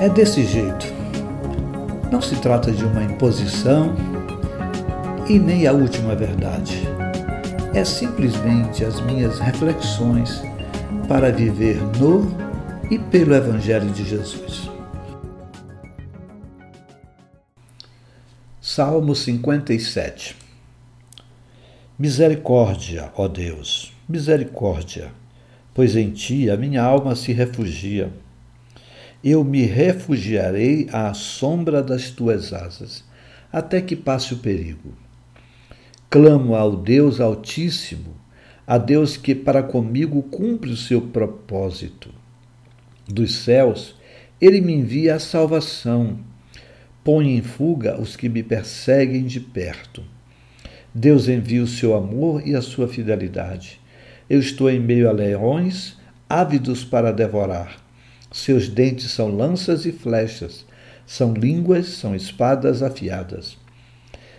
É desse jeito. Não se trata de uma imposição e nem a última verdade. É simplesmente as minhas reflexões para viver no e pelo Evangelho de Jesus. Salmo 57 Misericórdia, ó Deus, misericórdia, pois em ti a minha alma se refugia eu me refugiarei à sombra das tuas asas, até que passe o perigo. Clamo ao Deus Altíssimo, a Deus que para comigo cumpre o seu propósito. Dos céus, ele me envia a salvação. Põe em fuga os que me perseguem de perto. Deus envia o seu amor e a sua fidelidade. Eu estou em meio a leões, ávidos para devorar. Seus dentes são lanças e flechas, são línguas, são espadas afiadas.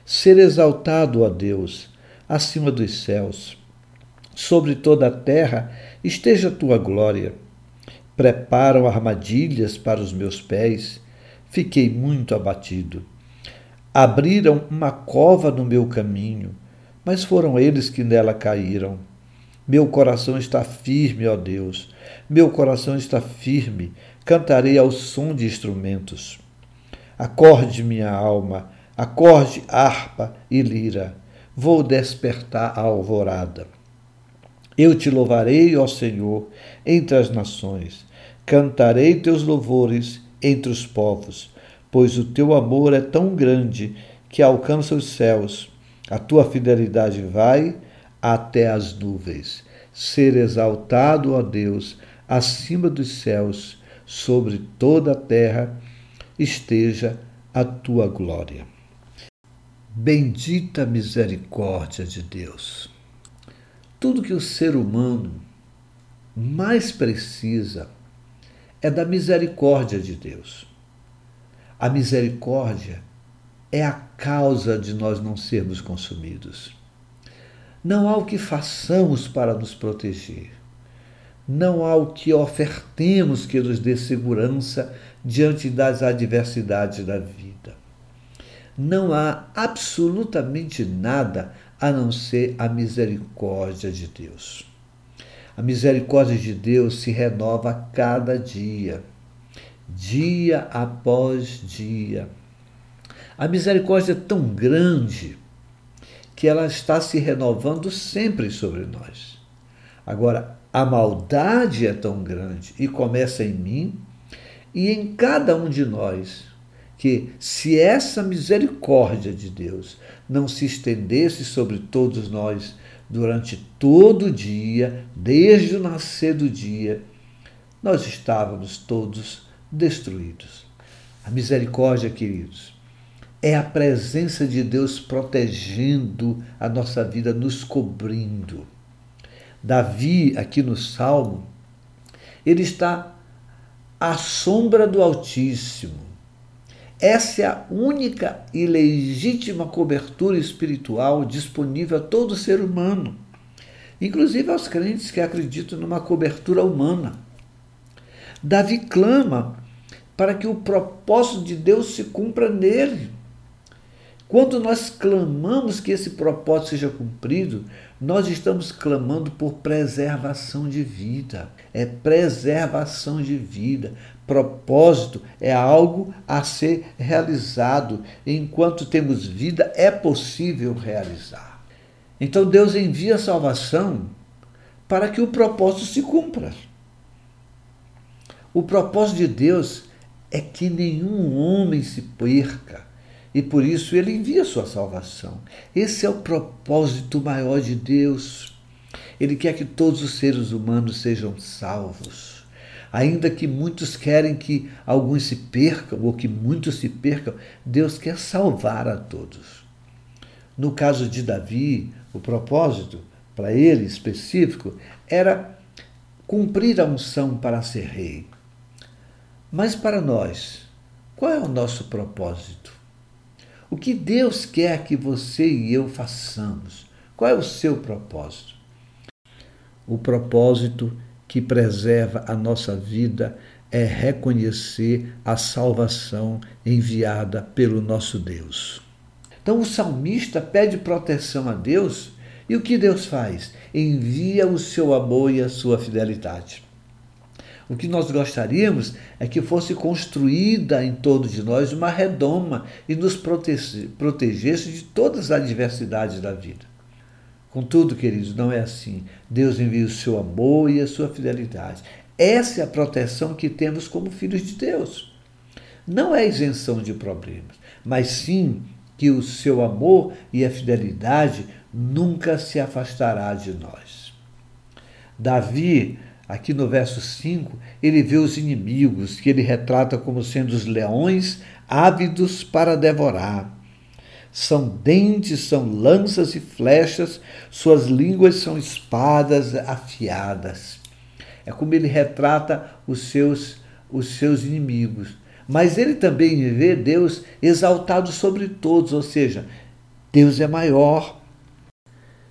Ser exaltado, ó Deus, acima dos céus. Sobre toda a terra esteja a tua glória. Preparam armadilhas para os meus pés. Fiquei muito abatido. Abriram uma cova no meu caminho, mas foram eles que nela caíram. Meu coração está firme, ó Deus. Meu coração está firme. Cantarei ao som de instrumentos. Acorde, minha alma, acorde harpa e lira. Vou despertar a alvorada. Eu te louvarei, ó Senhor, entre as nações. Cantarei teus louvores entre os povos, pois o teu amor é tão grande que alcança os céus. A tua fidelidade vai até as nuvens. Ser exaltado, ó Deus, acima dos céus, sobre toda a terra, esteja a tua glória. Bendita misericórdia de Deus. Tudo que o ser humano mais precisa é da misericórdia de Deus. A misericórdia é a causa de nós não sermos consumidos. Não há o que façamos para nos proteger. Não há o que ofertemos que nos dê segurança diante das adversidades da vida. Não há absolutamente nada a não ser a misericórdia de Deus. A misericórdia de Deus se renova a cada dia, dia após dia. A misericórdia é tão grande que ela está se renovando sempre sobre nós. Agora, a maldade é tão grande e começa em mim e em cada um de nós, que se essa misericórdia de Deus não se estendesse sobre todos nós durante todo o dia, desde o nascer do dia, nós estávamos todos destruídos. A misericórdia, queridos, é a presença de Deus protegendo a nossa vida, nos cobrindo. Davi, aqui no Salmo, ele está à sombra do Altíssimo. Essa é a única e legítima cobertura espiritual disponível a todo ser humano, inclusive aos crentes que acreditam numa cobertura humana. Davi clama para que o propósito de Deus se cumpra nele. Quando nós clamamos que esse propósito seja cumprido, nós estamos clamando por preservação de vida. É preservação de vida. Propósito é algo a ser realizado. Enquanto temos vida, é possível realizar. Então Deus envia a salvação para que o propósito se cumpra. O propósito de Deus é que nenhum homem se perca e por isso ele envia sua salvação. Esse é o propósito maior de Deus. Ele quer que todos os seres humanos sejam salvos. Ainda que muitos querem que alguns se percam ou que muitos se percam, Deus quer salvar a todos. No caso de Davi, o propósito para ele específico era cumprir a unção para ser rei. Mas para nós, qual é o nosso propósito? O que Deus quer que você e eu façamos? Qual é o seu propósito? O propósito que preserva a nossa vida é reconhecer a salvação enviada pelo nosso Deus. Então o salmista pede proteção a Deus e o que Deus faz? Envia o seu amor e a sua fidelidade. O que nós gostaríamos é que fosse construída em torno de nós uma redoma e nos protegesse de todas as adversidades da vida. Contudo, queridos, não é assim. Deus envia o seu amor e a sua fidelidade. Essa é a proteção que temos como filhos de Deus. Não é isenção de problemas, mas sim que o seu amor e a fidelidade nunca se afastará de nós. Davi, aqui no verso 5, ele vê os inimigos que ele retrata como sendo os leões ávidos para devorar. São dentes, são lanças e flechas, suas línguas são espadas afiadas. É como ele retrata os seus, os seus inimigos. Mas ele também vê Deus exaltado sobre todos, ou seja, Deus é maior.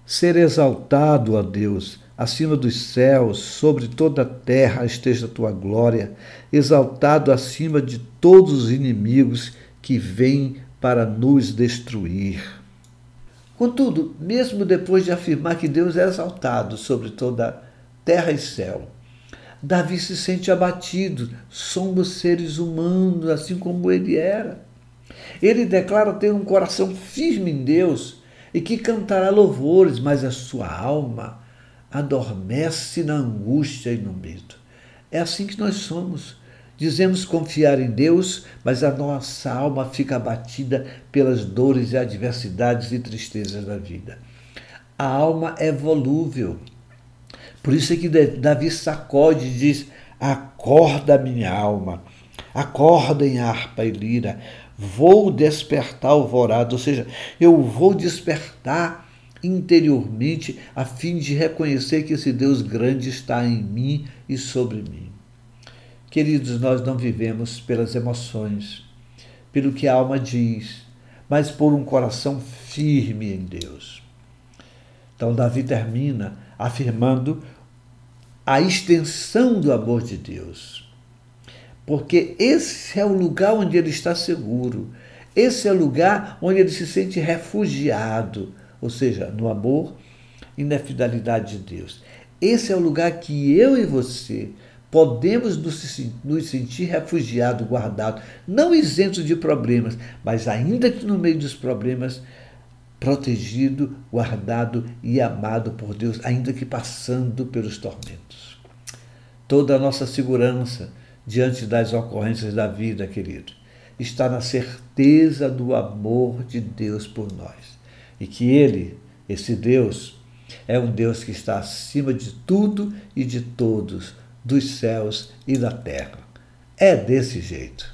Ser exaltado a Deus acima dos céus, sobre toda a terra esteja a tua glória, exaltado acima de todos os inimigos que vêm para nos destruir. Contudo, mesmo depois de afirmar que Deus é exaltado sobre toda terra e céu, Davi se sente abatido. Somos seres humanos, assim como ele era. Ele declara ter um coração firme em Deus e que cantará louvores, mas a sua alma adormece na angústia e no medo. É assim que nós somos. Dizemos confiar em Deus, mas a nossa alma fica abatida pelas dores e adversidades e tristezas da vida. A alma é volúvel. Por isso é que Davi sacode e diz: Acorda, minha alma, acorda em harpa e lira, vou despertar alvorada, ou seja, eu vou despertar interiormente a fim de reconhecer que esse Deus grande está em mim e sobre mim. Queridos, nós não vivemos pelas emoções, pelo que a alma diz, mas por um coração firme em Deus. Então, Davi termina afirmando a extensão do amor de Deus. Porque esse é o lugar onde ele está seguro. Esse é o lugar onde ele se sente refugiado, ou seja, no amor e na fidelidade de Deus. Esse é o lugar que eu e você podemos nos sentir refugiados, guardados, não isentos de problemas, mas ainda que no meio dos problemas, protegido, guardado e amado por Deus, ainda que passando pelos tormentos. Toda a nossa segurança diante das ocorrências da vida, querido, está na certeza do amor de Deus por nós. E que Ele, esse Deus, é um Deus que está acima de tudo e de todos, dos céus e da terra. É desse jeito.